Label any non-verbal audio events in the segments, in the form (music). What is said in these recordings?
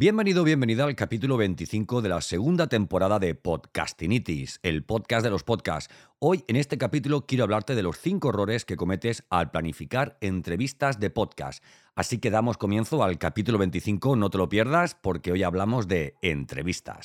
Bienvenido, bienvenida al capítulo 25 de la segunda temporada de Podcastinitis, el podcast de los podcasts. Hoy en este capítulo quiero hablarte de los cinco errores que cometes al planificar entrevistas de podcast. Así que damos comienzo al capítulo 25, no te lo pierdas porque hoy hablamos de entrevistas.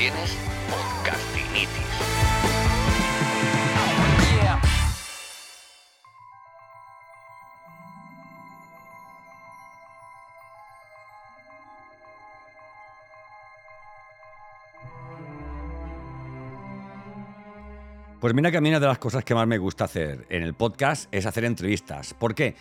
Tienes podcastinitis. Pues mira que a mí una de las cosas que más me gusta hacer en el podcast es hacer entrevistas. ¿Por qué?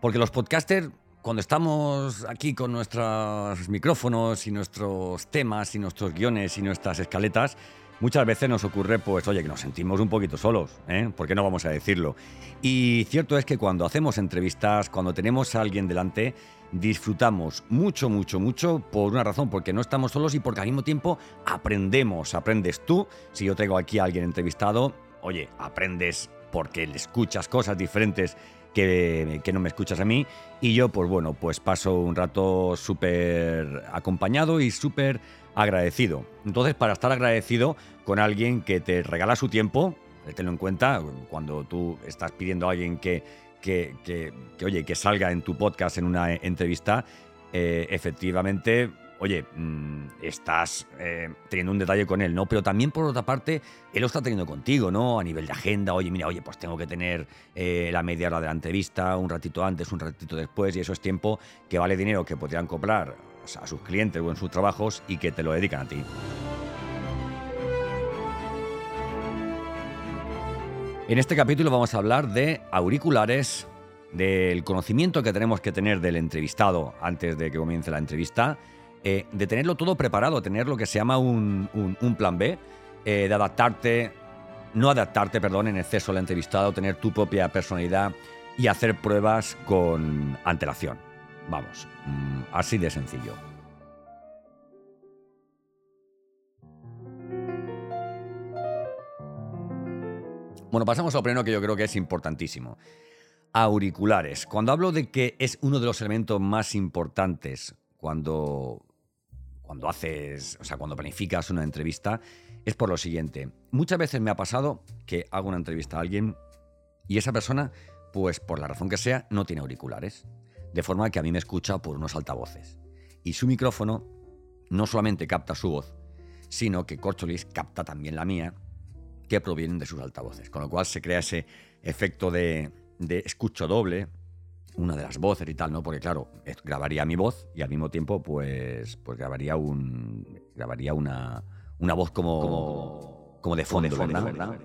Porque los podcasters cuando estamos aquí con nuestros micrófonos y nuestros temas y nuestros guiones y nuestras escaletas, muchas veces nos ocurre, pues, oye, que nos sentimos un poquito solos, ¿eh? ¿Por qué no vamos a decirlo? Y cierto es que cuando hacemos entrevistas, cuando tenemos a alguien delante, disfrutamos mucho, mucho, mucho por una razón, porque no estamos solos y porque al mismo tiempo aprendemos, aprendes tú. Si yo tengo aquí a alguien entrevistado, oye, aprendes porque le escuchas cosas diferentes que, no me escuchas a mí. Y yo, pues bueno, pues paso un rato súper acompañado y súper agradecido. Entonces, para estar agradecido con alguien que te regala su tiempo, tenlo en cuenta, cuando tú estás pidiendo a alguien que, que, que, oye, que salga en tu podcast en una entrevista, eh, efectivamente oye, mm, estás eh, teniendo un detalle con él, ¿no? Pero también por otra parte, él lo está teniendo contigo, ¿no? A nivel de agenda, oye, mira, oye, pues tengo que tener eh, la media hora de la entrevista, un ratito antes, un ratito después, y eso es tiempo que vale dinero que podrían cobrar a sus clientes o en sus trabajos y que te lo dedican a ti. En este capítulo vamos a hablar de auriculares, del conocimiento que tenemos que tener del entrevistado antes de que comience la entrevista, eh, de tenerlo todo preparado, tener lo que se llama un, plan B, eh, de adaptarte, no adaptarte, perdón, en exceso al entrevistado, tener tu propia personalidad y hacer pruebas con antelación. Vamos, mm, así de sencillo. Bueno, pasamos al pleno que yo creo que es importantísimo. Auriculares. Cuando hablo de que es uno de los elementos más importantes cuando cuando haces, o sea, cuando planificas una entrevista, es por lo siguiente. Muchas veces me ha pasado que hago una entrevista a alguien y esa persona, pues por la razón que sea, no tiene auriculares. De forma que a mí me escucha por unos altavoces. Y su micrófono no solamente capta su voz, sino que Corcholis capta también la mía, que provienen de sus altavoces. Con lo cual se crea ese efecto de, de escucho doble, una de las voces y tal, ¿no? Porque claro, grabaría mi voz y al mismo tiempo pues, pues grabaría un grabaría una, una voz como, como, de fondo, ¿verdad?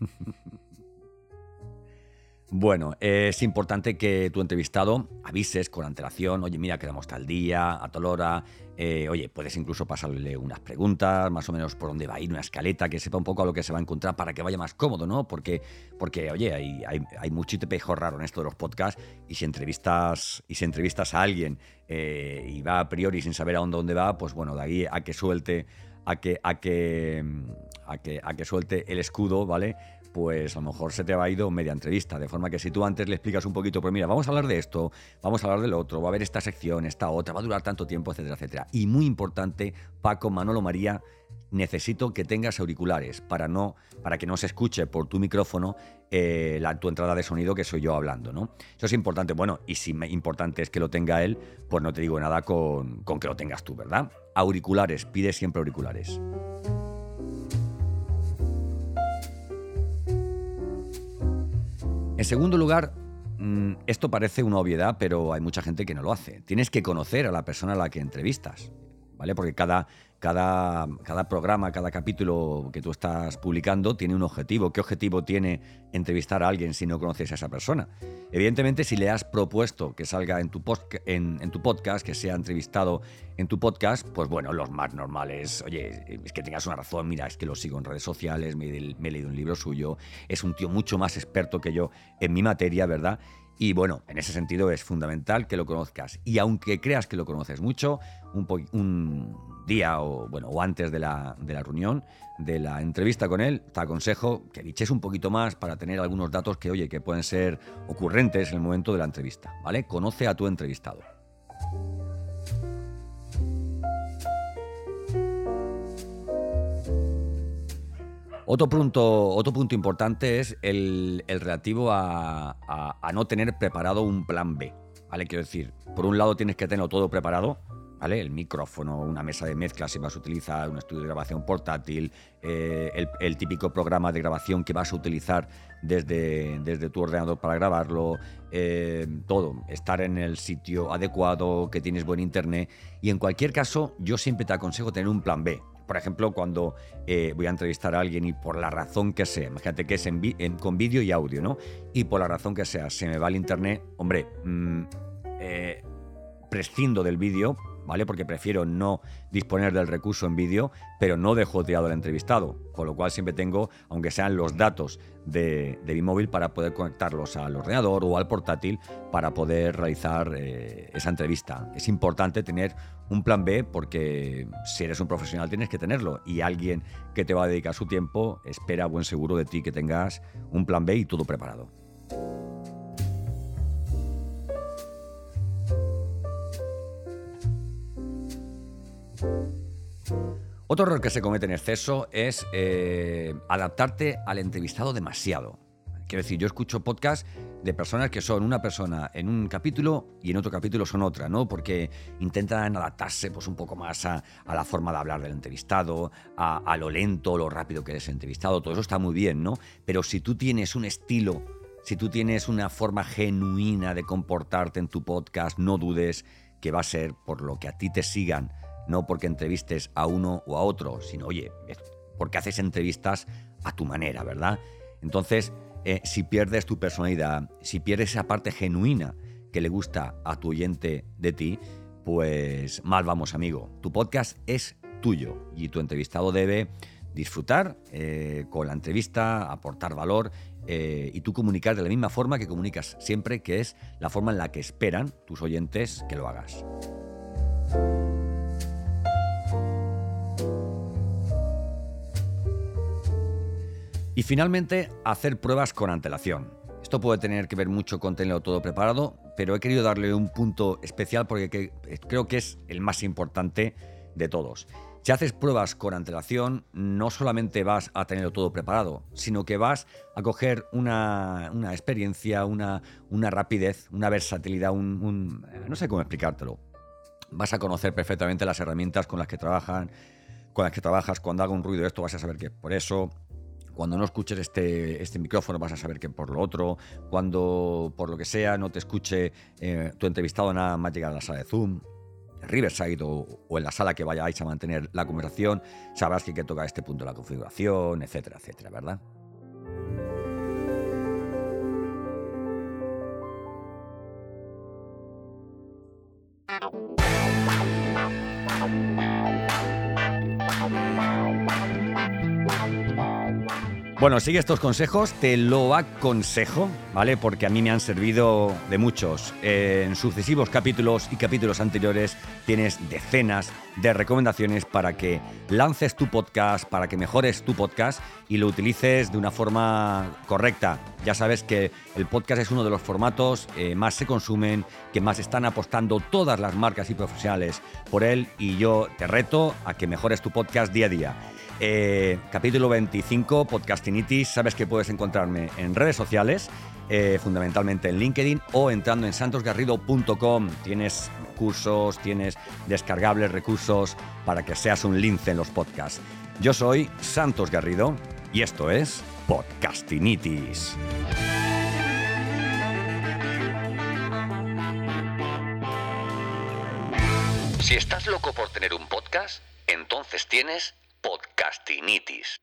(laughs) Bueno, es importante que tu entrevistado avises con antelación, oye, mira, quedamos tal día, a tal hora, eh, oye, puedes incluso pasarle unas preguntas, más o menos por dónde va a ir, una escaleta, que sepa un poco a lo que se va a encontrar para que vaya más cómodo, ¿no? Porque, porque oye, hay, hay, hay raro en esto de los podcasts y si entrevistas, y si entrevistas a alguien eh, y va a priori sin saber a dónde, dónde va, pues bueno, de ahí a que suelte, a que, a que, a que, a que suelte el escudo, ¿vale? Pues a lo mejor se te ha ido media entrevista. De forma que si tú antes le explicas un poquito, pues mira, vamos a hablar de esto, vamos a hablar del otro, va a haber esta sección, esta otra, va a durar tanto tiempo, etcétera, etcétera. Y muy importante, Paco, Manolo, María, necesito que tengas auriculares para, no, para que no se escuche por tu micrófono eh, la, tu entrada de sonido que soy yo hablando, ¿no? Eso es importante. Bueno, y si importante es que lo tenga él, pues no te digo nada con, con que lo tengas tú, ¿verdad? Auriculares, pide siempre auriculares. En segundo lugar, mm, esto parece una obviedad, pero hay mucha gente que no lo hace. Tienes que conocer a la persona a la que entrevistas, ¿vale? Porque cada, cada, cada programa, cada capítulo que tú estás publicando tiene un objetivo. ¿Qué objetivo tiene entrevistar a alguien si no conoces a esa persona? Evidentemente, si le has propuesto que salga en tu, en, tu podcast, que sea entrevistado en tu podcast, pues bueno, los más normales, oye, es que tengas una razón, mira, es que lo sigo en redes sociales, me, me he leído un libro suyo, es un tío mucho más experto que yo en mi materia, ¿verdad? Y bueno, en ese sentido es fundamental que lo conozcas. Y aunque creas que lo conoces mucho, un, un día o, bueno, o antes de la, de la, reunión, de la entrevista con él, te aconsejo que diches un poquito más para tener algunos datos que, oye, que pueden ser ocurrentes en el momento de la entrevista, ¿vale? Conoce a tu entrevistado. Otro punto, otro punto importante es el, relativo a, no tener preparado un plan B. ¿Vale? Quiero decir, por un lado tienes que tenerlo todo preparado, ¿vale? El micrófono, una mesa de mezcla si vas a utilizar un estudio de grabación portátil, eh, el, típico programa de grabación que vas a utilizar desde, tu ordenador para grabarlo, eh, todo, estar en el sitio adecuado, que tienes buen internet. Y en cualquier caso, yo siempre te aconsejo tener un plan B por ejemplo, cuando eh, voy a entrevistar a alguien y por la razón que sea, imagínate que es con vídeo y audio, ¿no? Y por la razón que sea, se me va el internet, hombre, mm, eh, prescindo del vídeo ¿vale? Porque prefiero no disponer del recurso en vídeo, pero no dejo tirado al entrevistado, con lo cual siempre tengo, aunque sean los datos de, mi móvil, para poder conectarlos al ordenador o al portátil para poder realizar eh, esa entrevista. Es importante tener un plan B porque si eres un profesional tienes que tenerlo y alguien que te va a dedicar su tiempo espera buen seguro de ti que tengas un plan B y todo preparado. Otro error que se comete en exceso es eh, adaptarte al entrevistado demasiado. Quiero decir, yo escucho podcasts de personas que son una persona en un capítulo y en otro capítulo son otra, ¿no? Porque intentan adaptarse pues, un poco más a, la forma de hablar del entrevistado, a, a, lo lento, lo rápido que es el entrevistado. Todo eso está muy bien, ¿no? Pero si tú tienes un estilo, si tú tienes una forma genuina de comportarte en tu podcast, no dudes que va a ser por lo que a ti te sigan no porque entrevistes a uno o a otro, sino, oye, porque haces entrevistas a tu manera, ¿verdad? Entonces, eh, si pierdes tu personalidad, si pierdes esa parte genuina que le gusta a tu oyente de ti, pues mal vamos, amigo. Tu podcast es tuyo y tu entrevistado debe disfrutar eh, con la entrevista, aportar valor eh, y tú comunicar de la misma forma que comunicas siempre, que es la forma en la que esperan tus oyentes que lo hagas. Y finalmente, hacer pruebas con antelación. Esto puede tener que ver mucho con tenerlo todo preparado, pero he querido darle un punto especial porque creo que es el más importante de todos. Si haces pruebas con antelación, no solamente vas a tenerlo todo preparado, sino que vas a coger una, experiencia, una, una, rapidez, una versatilidad, un, no sé cómo explicártelo. Vas a conocer perfectamente las herramientas con las que trabajan, con las que trabajas. Cuando haga un ruido esto vas a saber que por eso. Cuando no escuches este, este micrófono vas a saber que por lo otro. Cuando por lo que sea no te escuche eh, tu entrevistado nada más llegar a la sala de Zoom, Riverside o, o, en la sala que vayáis a mantener la conversación, sabrás que hay que tocar este punto de la configuración, etcétera, etcétera, ¿verdad? Bueno, sigue estos consejos, te lo aconsejo, ¿vale? Porque a mí me han servido de muchos. En sucesivos capítulos y capítulos anteriores tienes decenas de recomendaciones para que lances tu podcast, para que mejores tu podcast y lo utilices de una forma correcta. Ya sabes que el podcast es uno de los formatos eh, más se consumen, que más están apostando todas las marcas y profesionales por él y yo te reto a que mejores tu podcast día a día. Eh, capítulo 25, Podcastinitis. Sabes que puedes encontrarme en redes sociales, eh, fundamentalmente en LinkedIn o entrando en santosgarrido.com. Tienes cursos, tienes descargables recursos para que seas un lince en los podcasts. Yo soy Santos Garrido y esto es Podcastinitis. Si estás loco por tener un podcast, entonces tienes podcastinitis.